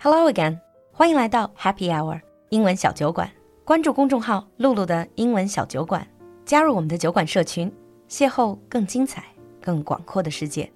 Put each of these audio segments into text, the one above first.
Hello again，欢迎来到 Happy Hour 英文小酒馆。关注公众号“露露的英文小酒馆”，加入我们的酒馆社群，邂逅更精彩、更广阔的世界。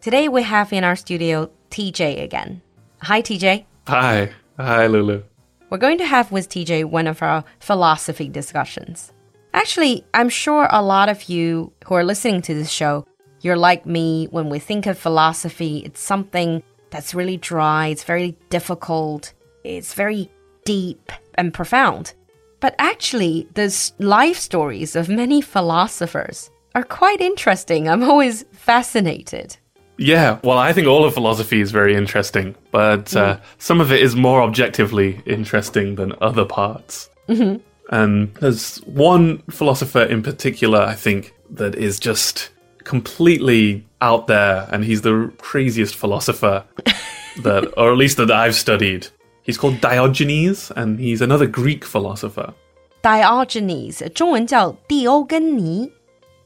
Today we have in our studio TJ again. Hi TJ. Hi. Hi Lulu. We're going to have with TJ one of our philosophy discussions. Actually, I'm sure a lot of you who are listening to this show, you're like me when we think of philosophy, it's something that's really dry, it's very difficult, it's very deep and profound. But actually, the life stories of many philosophers are quite interesting. I'm always fascinated. Yeah, well, I think all of philosophy is very interesting, but uh, some of it is more objectively interesting than other parts. Mm-hmm. And there's one philosopher in particular, I think, that is just completely out there, and he's the craziest philosopher that, or at least that I've studied. He's called Diogenes, and he's another Greek philosopher. Diogenes, 中文叫蒂欧根尼.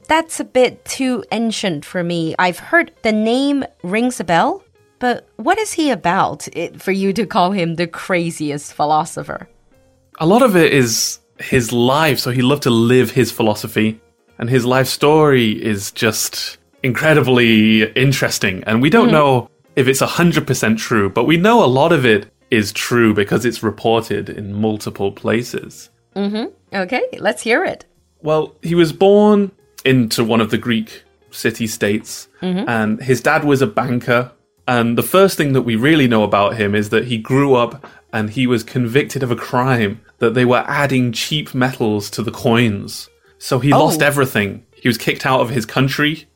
That's a bit too ancient for me. I've heard the name rings a bell, but what is he about it, for you to call him the craziest philosopher? A lot of it is his life, so he loved to live his philosophy, and his life story is just incredibly interesting. And we don't hmm. know if it's 100% true, but we know a lot of it is true because it's reported in multiple places. Mm-hmm. Okay, let's hear it. Well, he was born into one of the Greek city states, mm-hmm. and his dad was a banker. And the first thing that we really know about him is that he grew up and he was convicted of a crime that they were adding cheap metals to the coins. So he oh. lost Oh. everything. He was kicked out of his country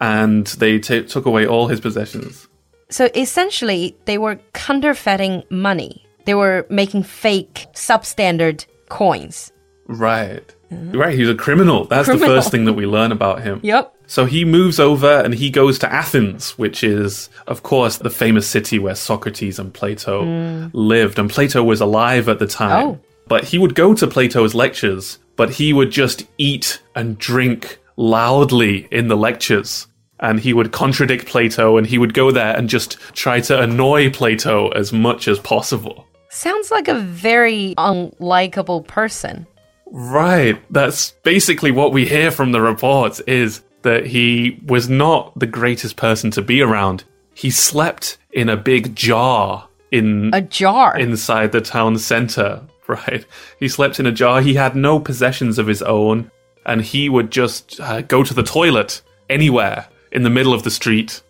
and they ta took away all his possessions. So essentially, they were counterfeiting money. They were making fake, substandard coins. Right. Mm-hmm. Right, he was a criminal. That's the first thing that we learn about him. Yep. So he moves over and he goes to Athens, which is, of course, the famous city where Socrates and Plato mm. lived. And Plato was alive at the time. Oh. But he would go to Plato's lectures, but he would just eat and drink loudly in the lectures. And he would contradict Plato and he would go there and just try to annoy Plato as much as possible. Sounds like a very unlikable person. Right. That's basically what we hear from the reports is that he was not the greatest person to be around. He slept in a big jar in A jar. inside the town center, right? He slept in a jar. He had no possessions of his own and he would just uh, go to the toilet anywhere in the middle of the street.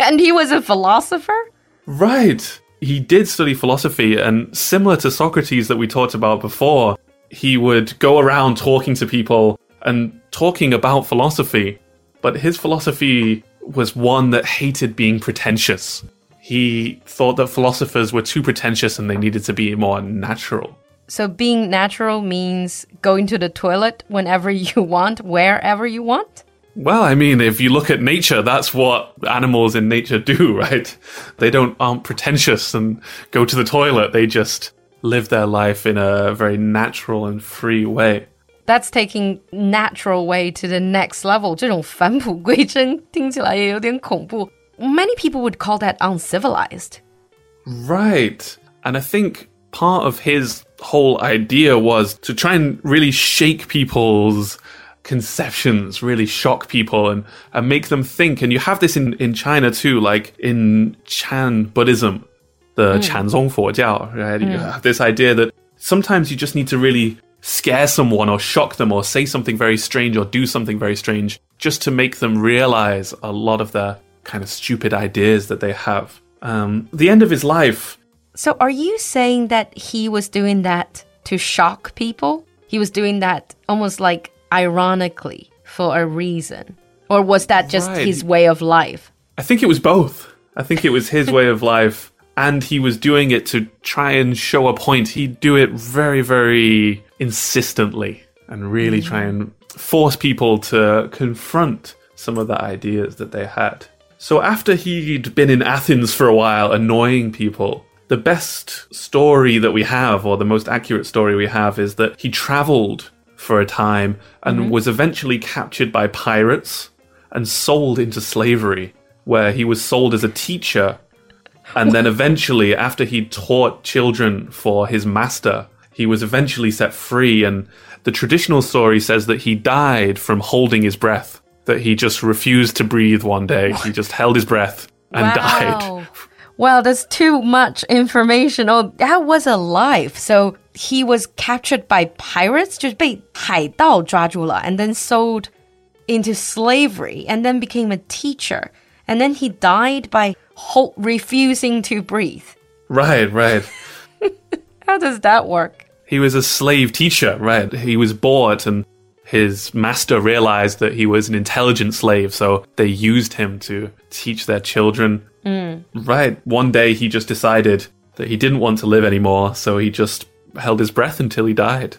and he was a philosopher? Right. He did study philosophy, and similar to Socrates that we talked about before, he would go around talking to people and talking about philosophy. But his philosophy was one that hated being pretentious. He thought that philosophers were too pretentious and they needed to be more natural. So being natural means going to the toilet whenever you want, wherever you want? Well, I mean, if you look at nature, that's what animals in nature do, right? They don't aren't pretentious and go to the toilet. They just live their life in a very natural and free way. That's taking natural way to the next level. 这种返璞归真听起来也有点恐怖. Many people would call that uncivilized. Right. And I think part of his whole idea was to try and really shake people's conceptions, really shock people and, and make them think. And you have this in, in China too, like in Chan Buddhism, the Chanzong Fojiao, right? You have this idea that sometimes you just need to really scare someone or shock them or say something very strange or do something very strange just to make them realize a lot of their kind of stupid ideas that they have. Um, the end of his life, So are you saying that he was doing that to shock people? He was doing that almost like ironically for a reason? Or was that just Right. his way of life? I think it was both. I think it was his way of life, and he was doing it to try and show a point. He'd do it very, very insistently and really try and force people to confront some of the ideas that they had. So after he'd been in Athens for a while, annoying people, the best story that we have, or the most accurate story we have, is that he traveled for a time and mm-hmm. was eventually captured by pirates and sold into slavery, where he was sold as a teacher And then eventually, after he taught children for his master, he was eventually set free. And the traditional story says that he died from holding his breath, that he just refused to breathe one day. He just held his breath and wow. died. Well, there's too much information. Oh, that was a life. So he was captured by pirates, 就是被海盗抓住了, and then sold into slavery, and then became a teacher. And then he died by refusing to breathe. Right, right. How does that work? He was a slave teacher, right? He was bought and his master realized that he was an intelligent slave, so they used him to teach their children. Mm. Right. One day he just decided that he didn't want to live anymore, so he just held his breath until he died.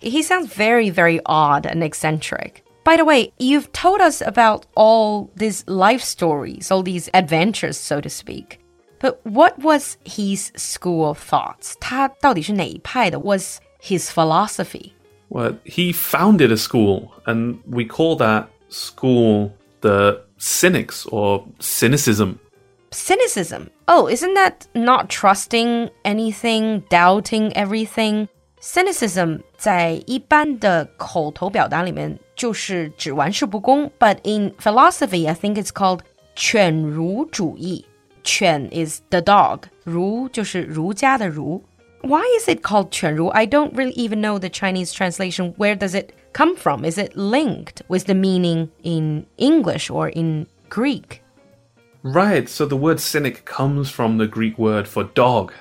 He sounds very, very odd and eccentric. By the way, you've told us about all these life stories, all these adventures, so to speak. But what was his school of thoughts? 他到底是哪一派的? Was his philosophy? Well, he founded a school, and we call that school the Cynics or Cynicism. Cynicism. Oh, isn't that not trusting anything, doubting everything? Cynicism 在一般的口头表达里面就是指玩世不恭，but in philosophy, I think it's called 犬儒主义。犬 is the dog，儒就是儒家的儒。why is it called 犬儒? I don't really even know the Chinese translation. Where does it come from? Is it linked with the meaning in English or in Greek? Right, so the word cynic comes from the Greek word for dog.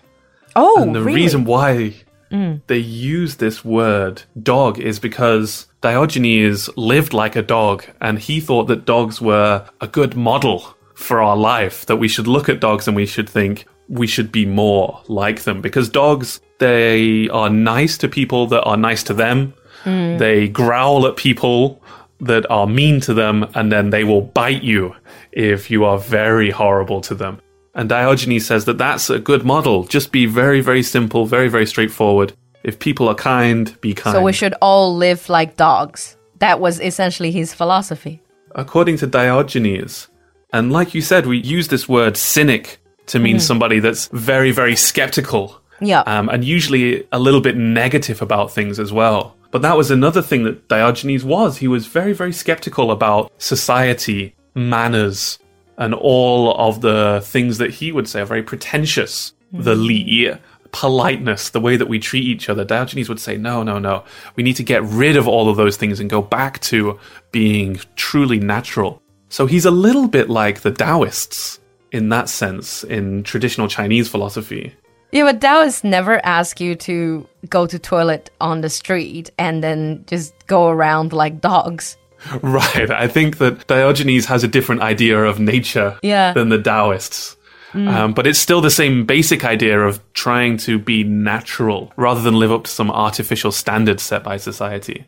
Oh, and the really? reason why mm. they use this word dog is because Diogenes lived like a dog and he thought that dogs were a good model for our life, that we should look at dogs and we should think, we should be more like them because dogs they are nice to people that are nice to them. Mm. They growl at people that are mean to them and then they will bite you if you are very horrible to them. And Diogenes says that that's a good model. Just be very, very simple, very, very straightforward. If people are kind, be kind. So we should all live like dogs. That was essentially his philosophy. According to Diogenes, and like you said, we use this word cynic to mean mm. somebody that's very, very skeptical. Yeah. Um, and usually a little bit negative about things as well. But that was another thing that Diogenes was. He was very, very skeptical about society, manners, and all of the things that he would say are very pretentious. Mm. The li, politeness, the way that we treat each other. Diogenes would say, no, no, no. We need to get rid of all of those things and go back to being truly natural. So he's a little bit like the Taoists in that sense in traditional Chinese philosophy. Yeah, but Taoists never ask you to go to toilet on the street and then just go around like dogs. Right. I think that Diogenes has a different idea of nature yeah. than the Taoists. Mm. Um, but it's still the same basic idea of trying to be natural rather than live up to some artificial standards set by society.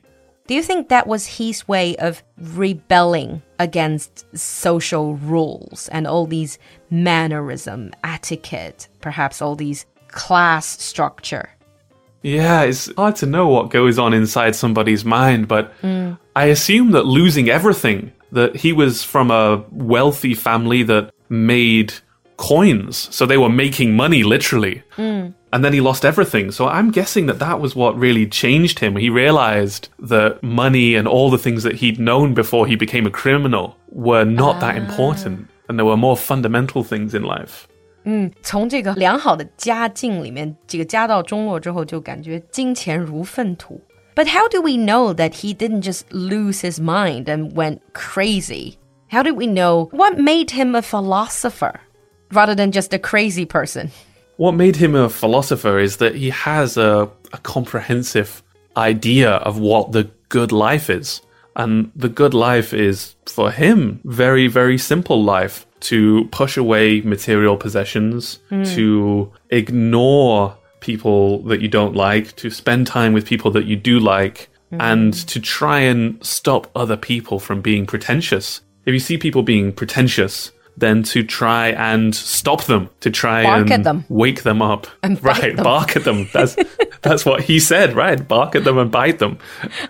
Do you think that was his way of rebelling against social rules and all these mannerism, etiquette, perhaps all these class structure? Yeah, it's hard to know what goes on inside somebody's mind, but mm. I assume that losing everything, that he was from a wealthy family that made coins, so they were making money literally. Mm and then he lost everything. So I'm guessing that that was what really changed him. He realized that money and all the things that he'd known before he became a criminal were not uh. that important, and there were more fundamental things in life. 嗯，从这个良好的家境里面，这个家道中落之后，就感觉金钱如粪土。But how do we know that he didn't just lose his mind and went crazy? How do we know what made him a philosopher Rather than just a crazy person? What made him a philosopher is that he has a, a comprehensive idea of what the good life is. And the good life is, for him, very, very simple life to push away material possessions, mm. to ignore people that you don't like, to spend time with people that you do like, mm. and to try and stop other people from being pretentious. If you see people being pretentious, than to try and stop them, to try bark and them. wake them up. And right, them. bark at them. That's that's what he said, right? Bark at them and bite them.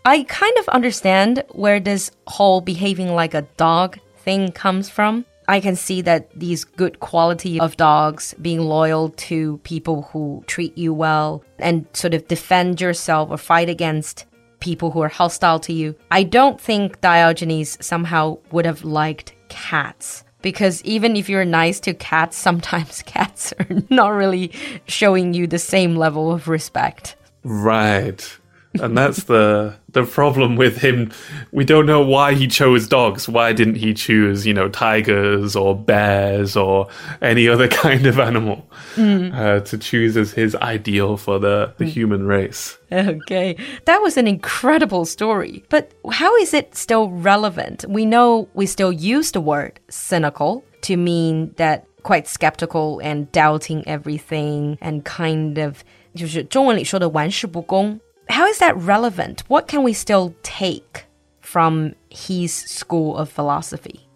I kind of understand where this whole behaving like a dog thing comes from. I can see that these good quality of dogs being loyal to people who treat you well and sort of defend yourself or fight against people who are hostile to you. I don't think Diogenes somehow would have liked cats because even if you're nice to cats, sometimes cats are not really showing you the same level of respect. Right And that's the the problem with him. We don't know why he chose dogs. Why didn't he choose, you know, tigers or bears or any other kind of animal uh, to choose as his ideal for the, the human race? Okay, that was an incredible story. But how is it still relevant? We know we still use the word cynical to mean that quite skeptical and doubting everything and kind of 就是中文里说的玩世不恭。 how is that relevant? What can we still take from his school of philosophy?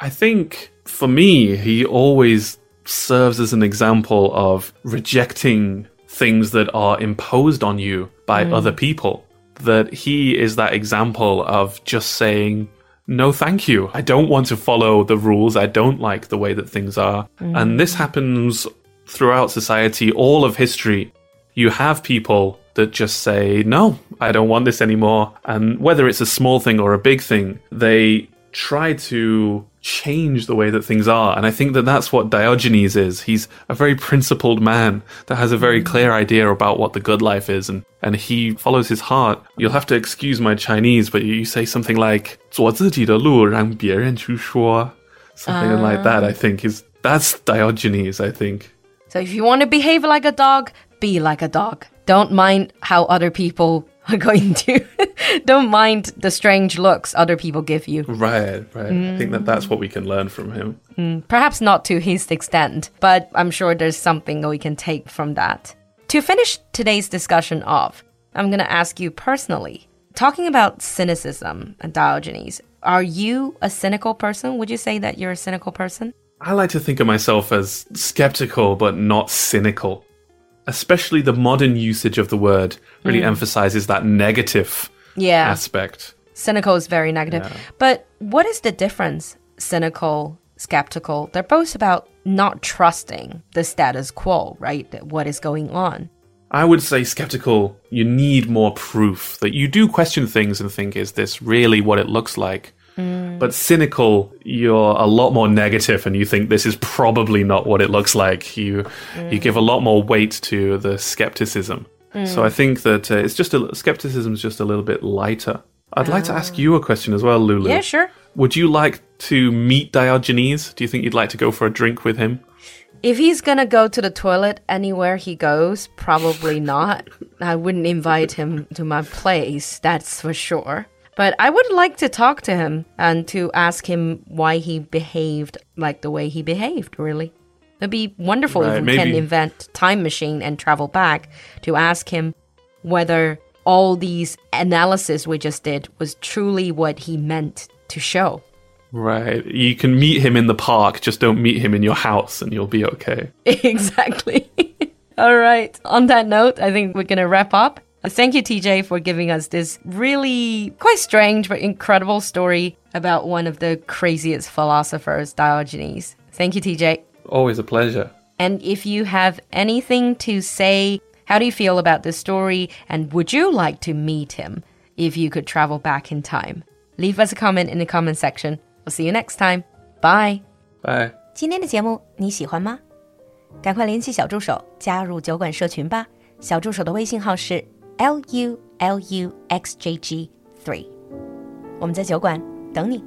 I think for me, he always serves as an example of rejecting things that are imposed on you by mm. other people. That he is that example of just saying, no, thank you. I don't want to follow the rules. I don't like the way that things are. Mm. And this happens throughout society, all of history. You have people that just say, no, I don't want this anymore. And whether it's a small thing or a big thing, they try to change the way that things are. And I think that that's what Diogenes is. He's a very principled man that has a very clear idea about what the good life is and, and he follows his heart. You'll have to excuse my Chinese, but you say something like, 做自己的路让别人去说. Something uh, like that, I think, is that's Diogenes, I think. So if you want to behave like a dog, be like a dog. Don't mind how other people are going to. Don't mind the strange looks other people give you. Right, right. Mm. I think that that's what we can learn from him. Mm. Perhaps not to his extent, but I'm sure there's something that we can take from that. To finish today's discussion off, I'm going to ask you personally talking about cynicism and Diogenes, are you a cynical person? Would you say that you're a cynical person? I like to think of myself as skeptical but not cynical especially the modern usage of the word really mm. emphasizes that negative yeah. aspect. Cynical is very negative. Yeah. But what is the difference? Cynical, skeptical, they're both about not trusting the status quo, right? What is going on. I would say skeptical, you need more proof that you do question things and think, is this really what it looks like? Mm. But cynical, you're a lot more negative, and you think this is probably not what it looks like. You mm. you give a lot more weight to the skepticism. Mm. So I think that uh, it's just a skepticism is just a little bit lighter. I'd like to ask ah. you a question as well, Lulu. Yeah, sure. Would you like to meet Diogenes? Do you think you'd like to go for a drink with him? If he's gonna go to the toilet anywhere he goes, probably not. I wouldn't invite him to my place, that's for sure. But I would like to talk to him and to ask him why he behaved like the way he behaved, really. It'd be wonderful right, if we maybe. can invent time machine and travel back to ask him whether all these analysis we just did was truly what he meant to show. Right. You can meet him in the park, just don't meet him in your house and you'll be okay. exactly. all right. On that note, I think we're going to wrap up. Thank you, TJ, for giving us this really quite strange but incredible story about one of the craziest philosophers, Diogenes. Thank you, TJ. Always a pleasure. And if you have anything to say, how do you feel about this story? And would you like to meet him if you could travel back in time? Leave us a comment in the comment section. We'll see you next time. Bye. Bye. 今天的节目你喜欢吗？赶快联系小助手加入酒馆社群吧。小助手的微信号是 L U L U X J G three。我们在酒馆等你。